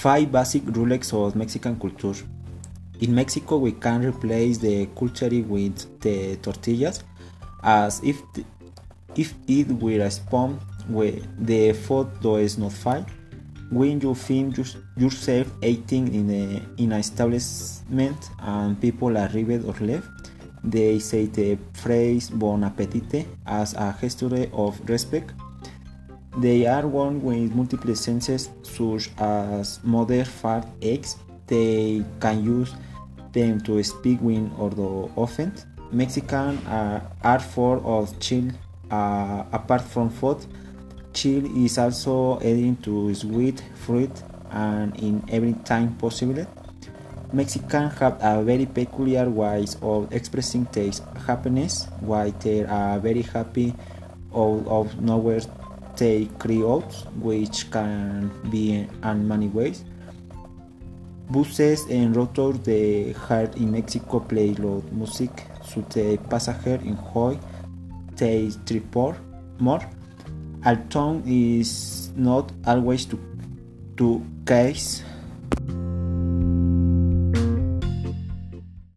Five basic rules of Mexican culture. In Mexico, we can replace the culture with the tortillas, as if the, if it were a spoon, where the food does not fall. When you find yourself eating in a in an establishment and people arrive or left, they say the phrase "Bon appetit" as a gesture of respect. They are worn with multiple senses, such as mother fart eggs. They can use them to speak when or the often. Mexican are, are full of chill. Uh, apart from food, chill is also adding to sweet fruit and in every time possible. Mexicans have a very peculiar ways of expressing their happiness, while they are very happy out of nowhere they cry out, which can be in many ways. Buses en rotor de heart in Mexico play loud music so the passenger enjoy the trip more. Although is not always to, to case